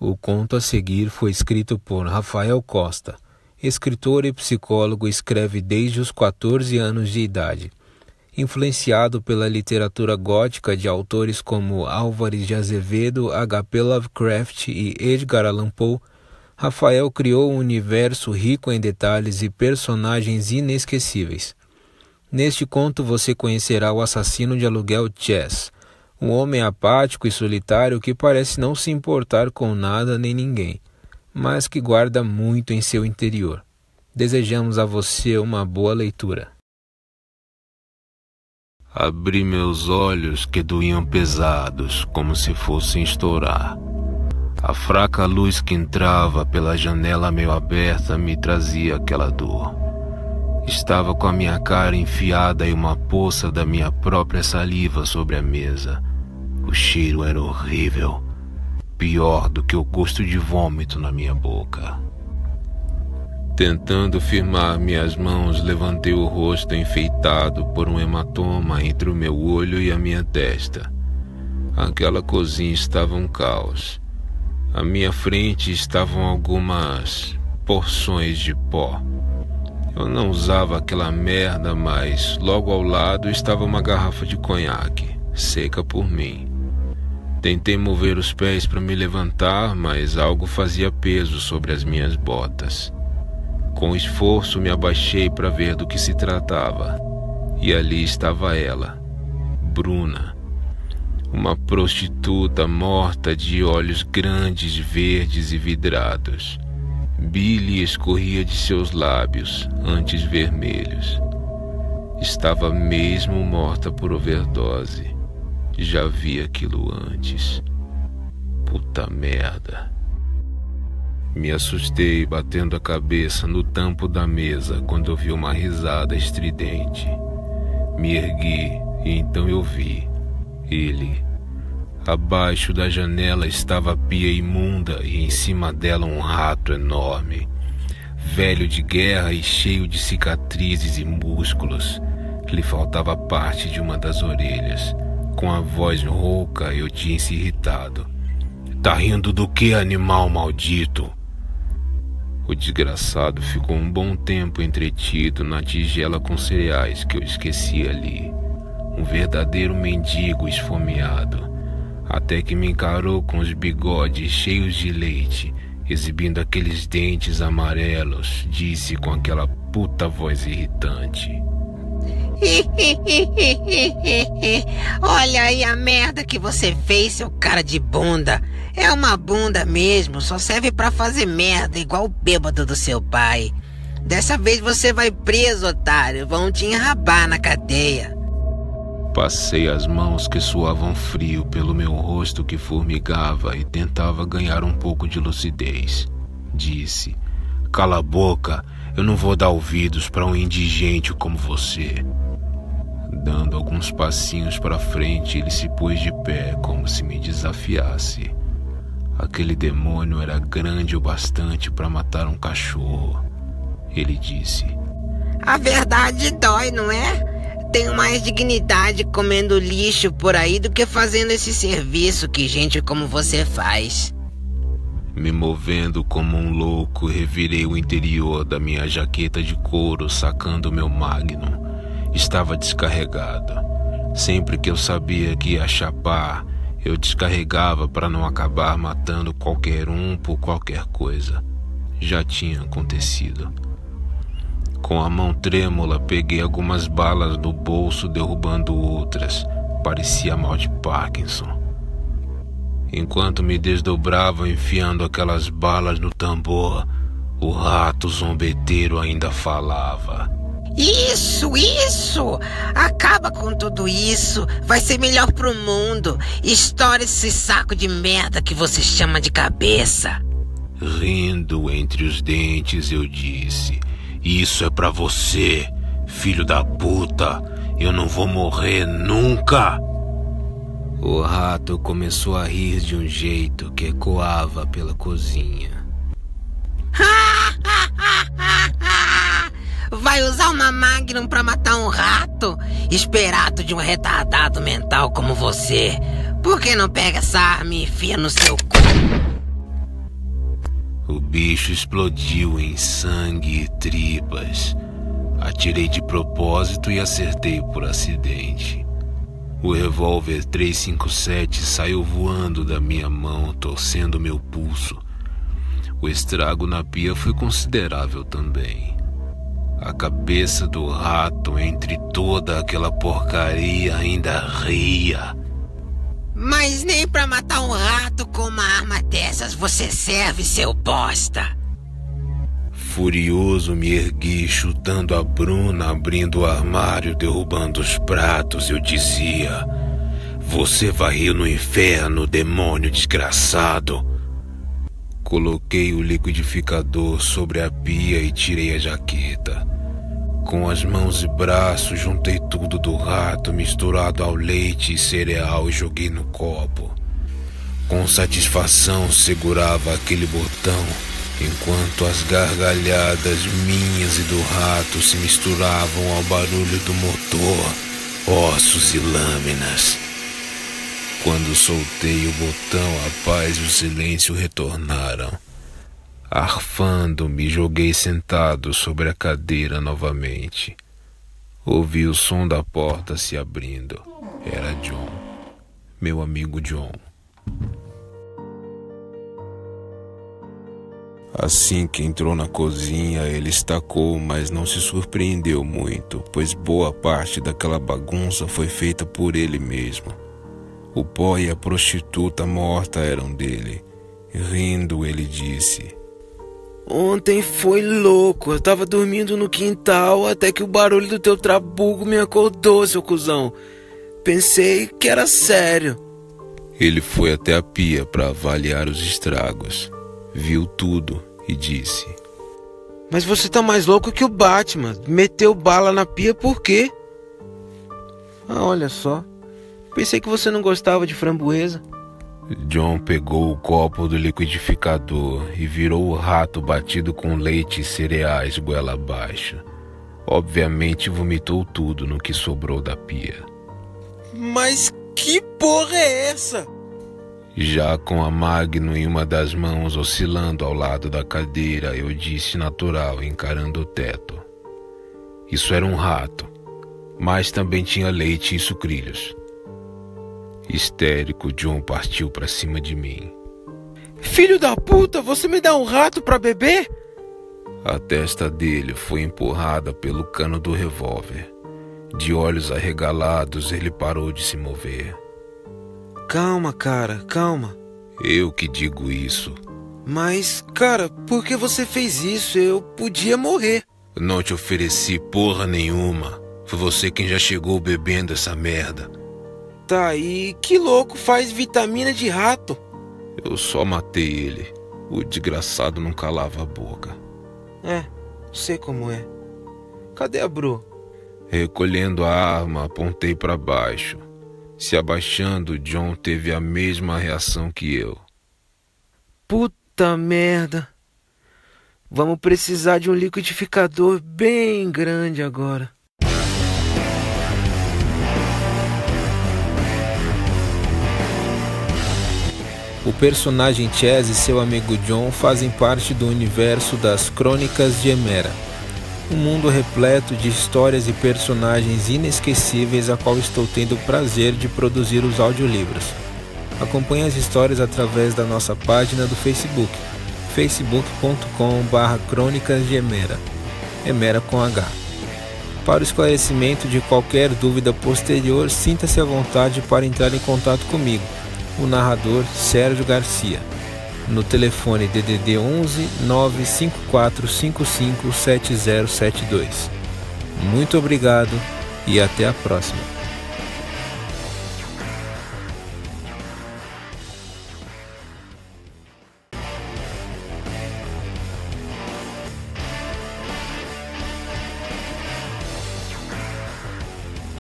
O conto a seguir foi escrito por Rafael Costa. Escritor e psicólogo, escreve desde os 14 anos de idade. Influenciado pela literatura gótica de autores como Álvares de Azevedo, H.P. Lovecraft e Edgar Allan Poe, Rafael criou um universo rico em detalhes e personagens inesquecíveis. Neste conto você conhecerá o assassino de aluguel Chess, um homem apático e solitário que parece não se importar com nada nem ninguém, mas que guarda muito em seu interior. Desejamos a você uma boa leitura. Abri meus olhos que doíam pesados, como se fossem estourar. A fraca luz que entrava pela janela meio aberta me trazia aquela dor. Estava com a minha cara enfiada em uma poça da minha própria saliva sobre a mesa. O cheiro era horrível, pior do que o gosto de vômito na minha boca. Tentando firmar minhas mãos, levantei o rosto enfeitado por um hematoma entre o meu olho e a minha testa. Aquela cozinha estava um caos. À minha frente estavam algumas porções de pó. Eu não usava aquela merda, mas logo ao lado estava uma garrafa de conhaque, seca por mim. Tentei mover os pés para me levantar, mas algo fazia peso sobre as minhas botas. Com esforço me abaixei para ver do que se tratava. E ali estava ela, Bruna, uma prostituta morta de olhos grandes, verdes e vidrados. Billy escorria de seus lábios, antes vermelhos. Estava mesmo morta por overdose. Já vi aquilo antes. Puta merda. Me assustei batendo a cabeça no tampo da mesa quando ouvi uma risada estridente. Me ergui e então eu vi ele. Abaixo da janela estava a pia imunda e em cima dela um rato enorme, velho de guerra e cheio de cicatrizes e músculos. Lhe faltava parte de uma das orelhas. Com a voz rouca, eu tinha se irritado. Tá rindo do que, animal maldito? O desgraçado ficou um bom tempo entretido na tigela com cereais que eu esqueci ali. Um verdadeiro mendigo esfomeado. Até que me encarou com os bigodes cheios de leite, exibindo aqueles dentes amarelos, disse com aquela puta voz irritante. Olha aí a merda que você fez, seu cara de bunda. É uma bunda mesmo, só serve para fazer merda, igual o bêbado do seu pai. Dessa vez você vai preso, otário. Vão te enrabar na cadeia. Passei as mãos que suavam frio pelo meu rosto que formigava e tentava ganhar um pouco de lucidez. Disse: Cala a boca, eu não vou dar ouvidos para um indigente como você. Dando alguns passinhos para frente, ele se pôs de pé como se me desafiasse. Aquele demônio era grande o bastante para matar um cachorro. Ele disse: A verdade dói, não é? Tenho mais dignidade comendo lixo por aí do que fazendo esse serviço que gente como você faz. Me movendo como um louco, revirei o interior da minha jaqueta de couro, sacando meu magnum. Estava descarregado. Sempre que eu sabia que ia chapar, eu descarregava para não acabar matando qualquer um por qualquer coisa. Já tinha acontecido. Com a mão trêmula, peguei algumas balas do bolso, derrubando outras. Parecia mal de Parkinson. Enquanto me desdobrava enfiando aquelas balas no tambor, o rato zombeteiro ainda falava. Isso, isso! Acaba com tudo isso. Vai ser melhor pro mundo. Estoura esse saco de merda que você chama de cabeça. Rindo entre os dentes, eu disse: Isso é para você, filho da puta. Eu não vou morrer nunca. O rato começou a rir de um jeito que ecoava pela cozinha. Vai usar uma Magnum pra matar um rato? Esperato de um retardado mental como você. Por que não pega essa arma e enfia no seu? O bicho explodiu em sangue e tripas. Atirei de propósito e acertei por acidente. O revólver 357 saiu voando da minha mão, torcendo meu pulso. O estrago na pia foi considerável também. A cabeça do rato entre toda aquela porcaria ainda ria. Mas nem para matar um rato com uma arma dessas você serve, seu bosta. Furioso me ergui, chutando a Bruna, abrindo o armário, derrubando os pratos. Eu dizia: Você vai ir no inferno, demônio desgraçado. Coloquei o liquidificador sobre a pia e tirei a jaqueta. Com as mãos e braços, juntei tudo do rato misturado ao leite e cereal e joguei no copo. Com satisfação, segurava aquele botão enquanto as gargalhadas minhas e do rato se misturavam ao barulho do motor, ossos e lâminas. Quando soltei o botão, a paz e o silêncio retornaram. Arfando, me joguei sentado sobre a cadeira novamente. Ouvi o som da porta se abrindo. Era John, meu amigo John. Assim que entrou na cozinha, ele estacou, mas não se surpreendeu muito, pois boa parte daquela bagunça foi feita por ele mesmo. O pó e a prostituta morta eram dele. Rindo, ele disse: Ontem foi louco. Eu tava dormindo no quintal até que o barulho do teu trabuco me acordou, seu cuzão. Pensei que era sério. Ele foi até a pia para avaliar os estragos. Viu tudo e disse: Mas você tá mais louco que o Batman. Meteu bala na pia por quê? Ah, olha só. Pensei que você não gostava de framboesa. John pegou o copo do liquidificador e virou o rato batido com leite e cereais goela abaixo. Obviamente vomitou tudo no que sobrou da pia. Mas que porra é essa? Já com a Magno em uma das mãos oscilando ao lado da cadeira, eu disse natural, encarando o teto. Isso era um rato, mas também tinha leite e sucrilhos. Histérico, John partiu para cima de mim. Filho da puta, você me dá um rato para beber? A testa dele foi empurrada pelo cano do revólver. De olhos arregalados, ele parou de se mover. Calma, cara, calma. Eu que digo isso. Mas, cara, por que você fez isso? Eu podia morrer. Não te ofereci porra nenhuma. Foi você quem já chegou bebendo essa merda. Tá, e que louco faz vitamina de rato? Eu só matei ele. O desgraçado não calava a boca. É, sei como é. Cadê a Bru? Recolhendo a arma, apontei para baixo. Se abaixando, John teve a mesma reação que eu. Puta merda. Vamos precisar de um liquidificador bem grande agora. O personagem Chaz e seu amigo John fazem parte do universo das Crônicas de Emera um mundo repleto de histórias e personagens inesquecíveis a qual estou tendo o prazer de produzir os audiolivros. Acompanhe as histórias através da nossa página do Facebook, facebook.com.br crônicas de Emera, Emera com H. Para o esclarecimento de qualquer dúvida posterior, sinta-se à vontade para entrar em contato comigo, o narrador Sérgio Garcia no telefone DDD 11 954557072. Muito obrigado e até a próxima.